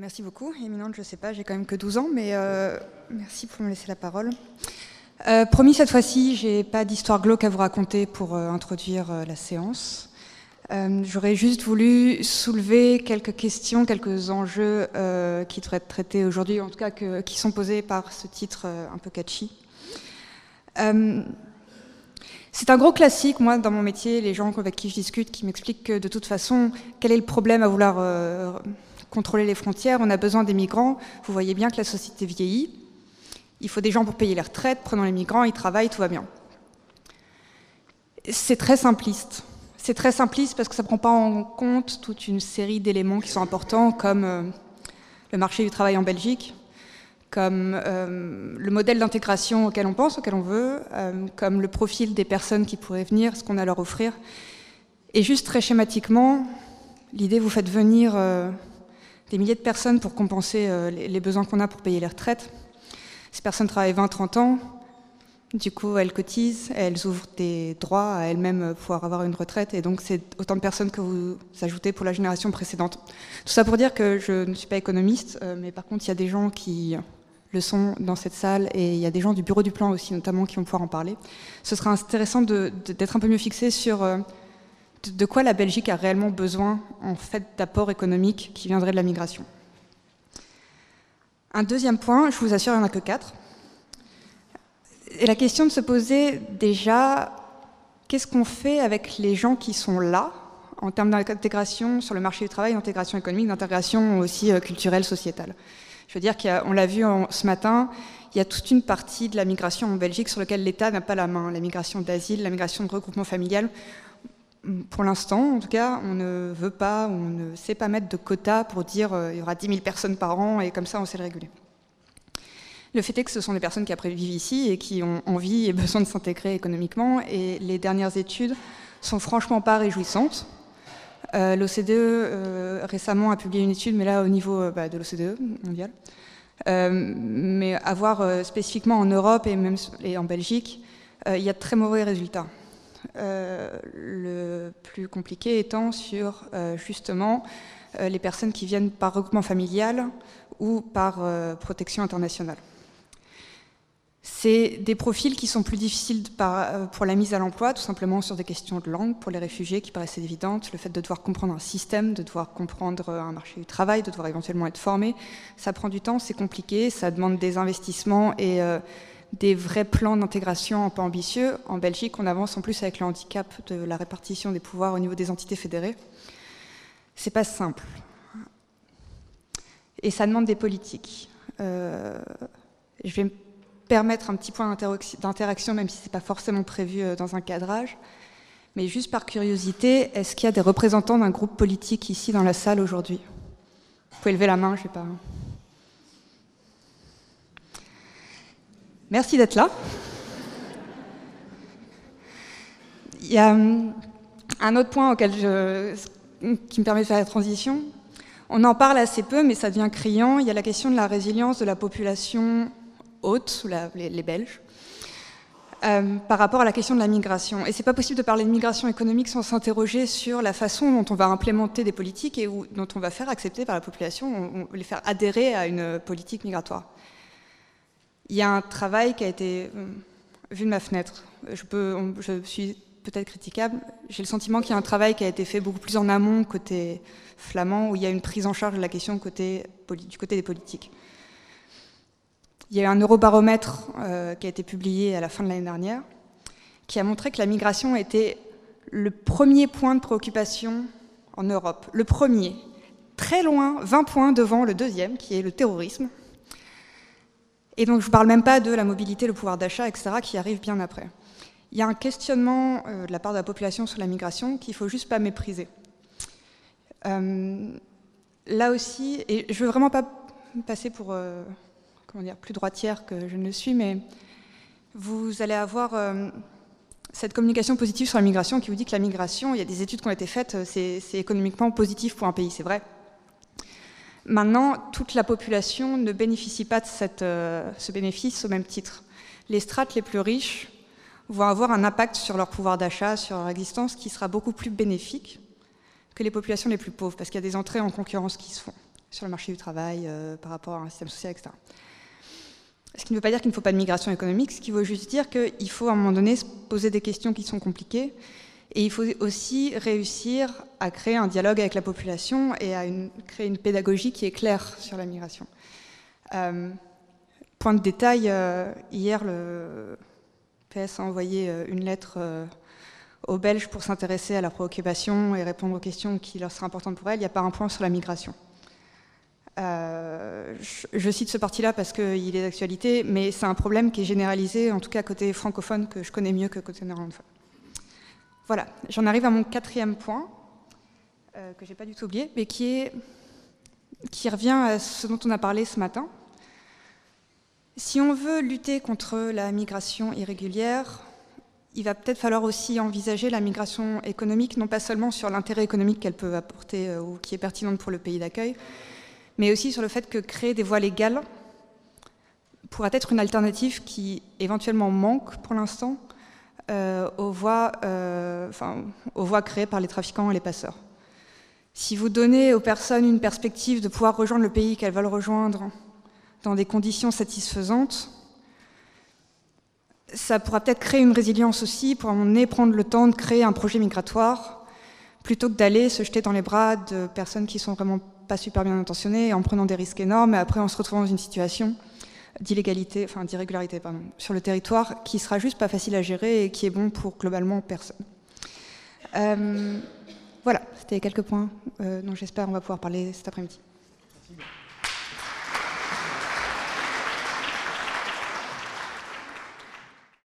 merci beaucoup. Éminente, je ne sais pas, j'ai quand même que 12 ans, mais euh, merci pour me laisser la parole. Euh, promis, cette fois-ci, j'ai pas d'histoire glauque à vous raconter pour euh, introduire la séance. J'aurais juste voulu soulever quelques questions, quelques enjeux qui devraient être traités aujourd'hui, en tout cas qui sont posés par ce titre un peu catchy. C'est un gros classique, moi, dans mon métier, les gens avec qui je discute, qui m'expliquent que de toute façon, quel est le problème à vouloir contrôler les frontières, on a besoin des migrants. Vous voyez bien que la société vieillit. Il faut des gens pour payer les retraites, prenons les migrants, ils travaillent, tout va bien. C'est très simpliste. C'est très simpliste parce que ça ne prend pas en compte toute une série d'éléments qui sont importants, comme euh, le marché du travail en Belgique, comme euh, le modèle d'intégration auquel on pense, auquel on veut, euh, comme le profil des personnes qui pourraient venir, ce qu'on a à leur offrir. Et juste très schématiquement, l'idée, vous faites venir des milliers de personnes pour compenser euh, les besoins qu'on a pour payer les retraites. Ces personnes travaillent 20-30 ans, du coup elles cotisent, elles ouvrent des droits à elles-mêmes pouvoir avoir une retraite, et donc c'est autant de personnes que vous ajoutez pour la génération précédente. Tout ça pour dire que je ne suis pas économiste, euh, mais par contre il y a des gens qui le sont dans cette salle, et il y a des gens du bureau du plan aussi notamment qui vont pouvoir en parler. Ce sera intéressant d'être un peu mieux fixé sur... De quoi la Belgique a réellement besoin en fait d'apports économiques qui viendraient de la migration. Un deuxième point, je vous assure, il n'y en a que quatre. Et la question de se poser déjà, qu'est-ce qu'on fait avec les gens qui sont là, en termes d'intégration sur le marché du travail, d'intégration économique, d'intégration aussi euh, culturelle, sociétale? Je veux dire qu'on l'a vu ce matin, il y a toute une partie de la migration en Belgique sur laquelle l'État n'a pas la main, la migration d'asile, la migration de regroupement familial pour l'instant, en tout cas, on ne veut pas, on ne sait pas mettre de quotas pour dire euh, il y aura 10 000 personnes par an et comme ça on sait le réguler. Le fait est que ce sont des personnes qui après vivent ici et qui ont envie et besoin de s'intégrer économiquement et les dernières études sont franchement pas réjouissantes. Euh, L'OCDE euh, récemment a publié une étude, mais là au niveau bah, de l'OCDE mondial. mais à voir spécifiquement en Europe et même et en Belgique, il y a de très mauvais résultats. Euh, le plus compliqué étant sur euh, justement euh, les personnes qui viennent par regroupement familial ou par protection internationale. C'est des profils qui sont plus difficiles pour la mise à l'emploi, tout simplement sur des questions de langue pour les réfugiés qui paraissent évidentes, le fait de devoir comprendre un système, de devoir comprendre un marché du travail, de devoir éventuellement être formé. Ça prend du temps, c'est compliqué, ça demande des investissements et des vrais plans d'intégration un peu ambitieux. En Belgique, on avance en plus avec le handicap de la répartition des pouvoirs au niveau des entités fédérées. C'est pas simple. Et ça demande des politiques. Euh, je vais me permettre un petit point d'interaction, même si ce n'est pas forcément prévu euh, dans un cadrage. Mais juste par curiosité, est-ce qu'il y a des représentants d'un groupe politique ici dans la salle aujourd'hui? Vous pouvez lever la main, je ne sais pas. Merci d'être là. Il y a hum, un autre point auquel qui me permet de faire la transition. On en parle assez peu, mais ça devient criant. Il y a la question de la résilience de la population haute, les, Belges, euh, par rapport à la question de la migration. Et c'est pas possible de parler de migration économique sans s'interroger sur la façon dont on va implémenter des politiques et dont on va faire accepter par la population, on, les faire adhérer à une politique migratoire il y a un travail qui a été euh, vu de ma fenêtre. Je, suis peut-être critiquable. J'ai le sentiment qu'il y a un travail qui a été fait beaucoup plus en amont côté flamand, où il y a une prise en charge de la question du côté des politiques. Il y a eu un eurobaromètre euh, qui a été publié à la fin de l'année dernière, qui a montré que la migration était le premier point de préoccupation en Europe. Le premier, très loin, 20 points devant le deuxième, qui est le terrorisme, et donc je ne parle même pas de la mobilité, le pouvoir d'achat, etc., qui arrive bien après. Il y a un questionnement euh, de la part de la population sur la migration qu'il ne faut juste pas mépriser. Euh, là aussi, et je ne veux vraiment pas passer pour euh, comment dire, plus droitière que je ne le suis, mais vous allez avoir cette communication positive sur la migration qui vous dit que la migration, il y a des études qui ont été faites, c'est économiquement positif pour un pays, c'est vrai. Maintenant, toute la population ne bénéficie pas de euh, ce bénéfice au même titre. Les strates les plus riches vont avoir un impact sur leur pouvoir d'achat, sur leur existence, qui sera beaucoup plus bénéfique que les populations les plus pauvres, parce qu'il y a des entrées en concurrence qui se font. sur le marché du travail, par rapport à un système social, etc. Ce qui ne veut pas dire qu'il ne faut pas de migration économique, ce qui veut juste dire qu'il faut à un moment donné se poser des questions qui sont compliquées et il faut aussi réussir à créer un dialogue avec la population et à créer une pédagogie qui est claire sur la migration. Euh, point de détail, euh, hier le PS a envoyé euh, une lettre aux Belges pour s'intéresser à leurs préoccupations et répondre aux questions qui leur seraient importantes pour elles. Il n'y a pas un point sur la migration. je, cite ce parti-là parce qu'il est d'actualité, mais c'est un problème qui est généralisé, en tout cas côté francophone, que je connais mieux que côté néerlandophone. Voilà, j'en arrive à mon quatrième point, euh, que je n'ai pas du tout oublié, mais qui, revient à ce dont on a parlé ce matin. Si on veut lutter contre la migration irrégulière, il va peut-être falloir aussi envisager la migration économique, non pas seulement sur l'intérêt économique qu'elle peut apporter euh, ou qui est pertinente pour le pays d'accueil, mais aussi sur le fait que créer des voies légales pourrait être une alternative qui éventuellement manque pour l'instant aux, voies, euh, aux voies créées par les trafiquants et les passeurs. Si vous donnez aux personnes une perspective de pouvoir rejoindre le pays qu'elles veulent rejoindre dans des conditions satisfaisantes, ça pourra peut-être créer une résilience aussi pour en prendre le temps de créer un projet migratoire plutôt que d'aller se jeter dans les bras de personnes qui sont vraiment pas super bien intentionnées en prenant des risques énormes et après en se retrouvant dans une situation d'illégalité, enfin d'irrégularité sur le territoire qui sera juste pas facile à gérer et qui est bon pour globalement personne. Euh, voilà, c'était quelques points euh, dont j'espère on va pouvoir parler cet après-midi.